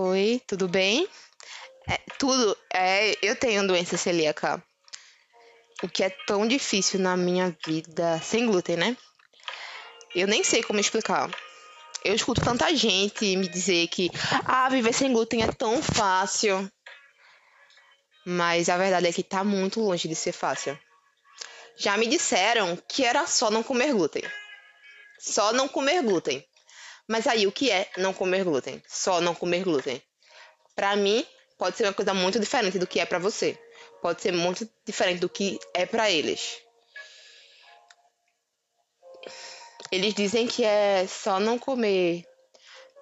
Oi, tudo bem? É, tudo. É, eu tenho doença celíaca. O que é tão difícil na minha vida sem glúten, né? Eu nem sei como explicar. Eu escuto tanta gente me dizer que ah, viver sem glúten é tão fácil. Mas a verdade é que tá muito longe de ser fácil. Já me disseram que era só não comer glúten. Só não comer glúten. Mas aí o que é não comer glúten? Só não comer glúten. Para mim, pode ser uma coisa muito diferente do que é para você. Pode ser muito diferente do que é para eles. Eles dizem que é só não comer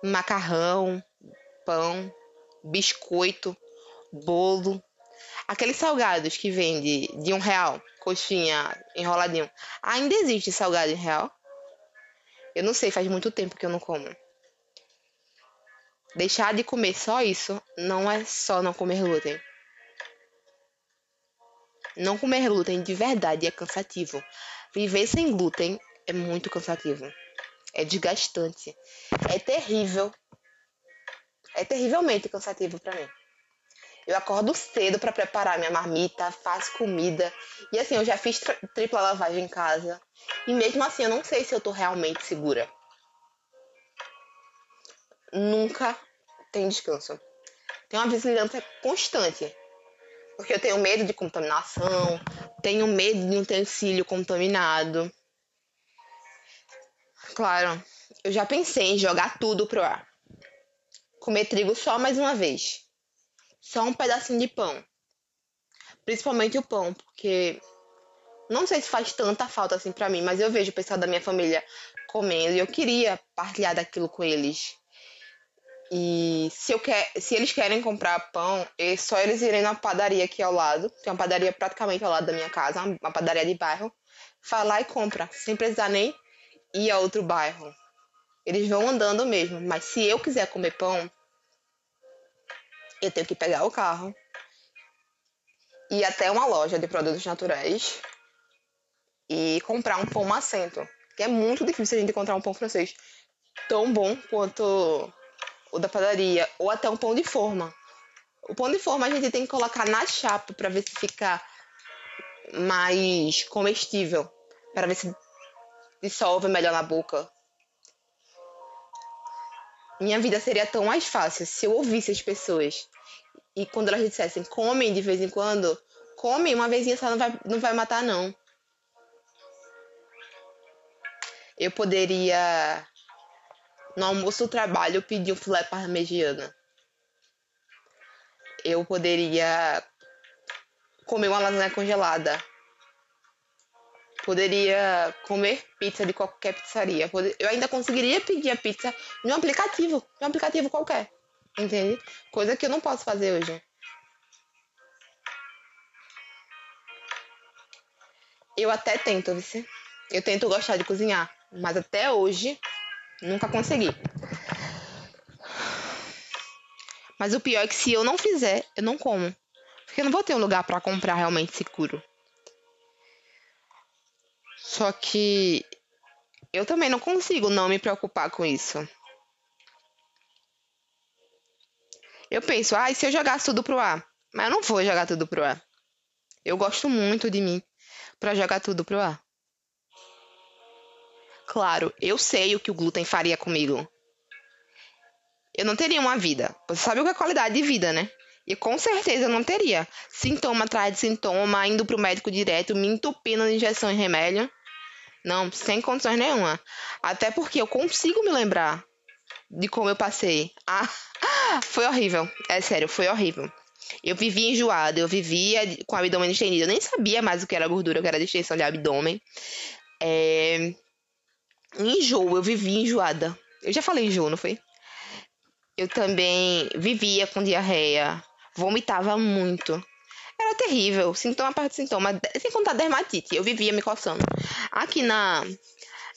macarrão, pão, biscoito, bolo, aqueles salgados que vende de um real, coxinha, enroladinho. Ainda existe salgado em real? Eu não sei, faz muito tempo que eu não como. Deixar de comer só isso não é só não comer glúten. Não comer glúten de verdade é cansativo. Viver sem glúten é muito cansativo. É desgastante. É terrível. É terrivelmente cansativo para mim. Eu acordo cedo para preparar minha marmita, faço comida. E assim, eu já fiz tripla lavagem em casa. E mesmo assim, eu não sei se eu tô realmente segura. Nunca tem descanso. Tem uma vigilância constante. Porque eu tenho medo de contaminação, tenho medo de um utensílio contaminado. Claro, eu já pensei em jogar tudo pro ar. Comer trigo só mais uma vez. Só um pedacinho de pão. Principalmente o pão, porque não sei se faz tanta falta assim para mim, mas eu vejo o pessoal da minha família comendo e eu queria partilhar daquilo com eles. E se, eu quer, se eles querem comprar pão, é só eles irem na padaria aqui ao lado. Tem uma padaria praticamente ao lado da minha casa, uma padaria de bairro. Lá e compra, sem precisar nem ir a outro bairro. Eles vão andando mesmo, mas se eu quiser comer pão, eu tenho que pegar o carro, ir até uma loja de produtos naturais e comprar um pão macento, que é muito difícil a gente encontrar um pão francês tão bom quanto o da padaria, ou até um pão de forma. O pão de forma a gente tem que colocar na chapa para ver se fica mais comestível, para ver se dissolve melhor na boca. Minha vida seria tão mais fácil se eu ouvisse as pessoas. E quando elas dissessem, comem de vez em quando, come uma vezinha só não vai, não vai matar, não. Eu poderia, no almoço do trabalho, pedir um filé parmegiana. Eu poderia comer uma lasanha congelada. Poderia comer pizza de qualquer pizzaria. Eu ainda conseguiria pedir a pizza um aplicativo, um aplicativo qualquer. Entende? Coisa que eu não posso fazer hoje. Eu até tento, vice. Eu tento gostar de cozinhar, mas até hoje nunca consegui. Mas o pior é que se eu não fizer, eu não como. Porque eu não vou ter um lugar para comprar realmente seguro. Só que eu também não consigo não me preocupar com isso. Eu penso, ah, e se eu jogasse tudo pro ar? Mas eu não vou jogar tudo pro ar. Eu gosto muito de mim para jogar tudo pro ar. Claro, eu sei o que o glúten faria comigo. Eu não teria uma vida. Você sabe o que é qualidade de vida, né? E com certeza eu não teria. Sintoma atrás de sintoma, indo pro médico direto, me entupindo de injeção e remédio. Não, sem condições nenhuma. Até porque eu consigo me lembrar de como eu passei. Ah, foi horrível. É sério, foi horrível. Eu vivia enjoada, eu vivia com o abdômen estendido. Eu nem sabia mais o que era gordura, o que era distensão de abdômen. É... Enjoo, eu vivia enjoada. Eu já falei enjoo, não foi? Eu também vivia com diarreia, vomitava muito. Era terrível, sintoma parte de sintoma, sem contar dermatite. Eu vivia me coçando. Aqui na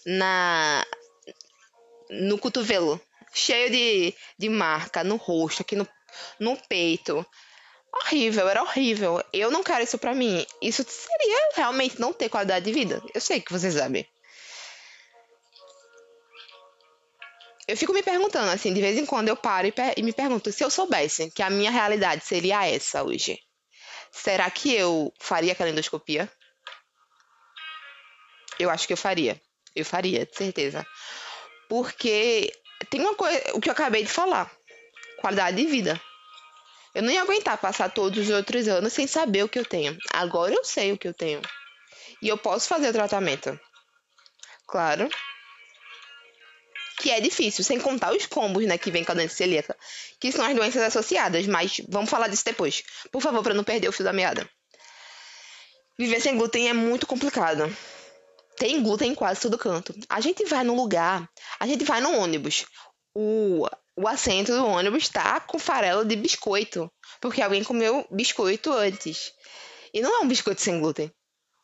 na no cotovelo, cheio de, de marca no rosto, aqui no, no peito. Horrível, era horrível. Eu não quero isso pra mim. Isso seria realmente não ter qualidade de vida. Eu sei que vocês sabem. eu fico me perguntando, assim, de vez em quando eu paro e, e me pergunto se eu soubesse que a minha realidade seria essa hoje. Será que eu faria aquela endoscopia? Eu acho que eu faria. Eu faria, de certeza. Porque tem uma coisa, o que eu acabei de falar: qualidade de vida. Eu não ia aguentar passar todos os outros anos sem saber o que eu tenho. Agora eu sei o que eu tenho. E eu posso fazer o tratamento. Claro. Que é difícil, sem contar os combos, né, que vem com a doença celíaca, que são as doenças associadas, mas vamos falar disso depois. Por favor, para não perder o fio da meada. Viver sem glúten é muito complicado. Tem glúten em quase todo canto. A gente vai no lugar, a gente vai no ônibus. O, o assento do ônibus está com farelo de biscoito, porque alguém comeu biscoito antes. E não é um biscoito sem glúten.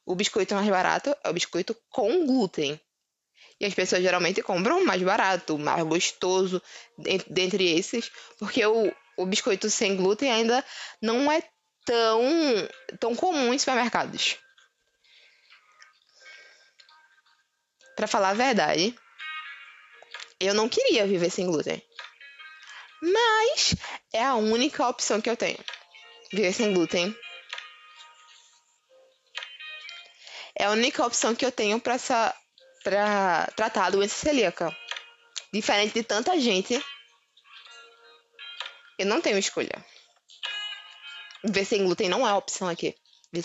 O biscoito mais barato é o biscoito com glúten. E as pessoas geralmente compram o mais barato, o mais gostoso dentre esses, porque o, o biscoito sem glúten ainda não é tão, tão comum em supermercados. Para falar a verdade, eu não queria viver sem glúten. Mas é a única opção que eu tenho. Viver sem glúten. É a única opção que eu tenho para essa para tratar a doença celíaca. Diferente de tanta gente, eu não tenho escolha. Viver sem glúten não é opção aqui. Viu?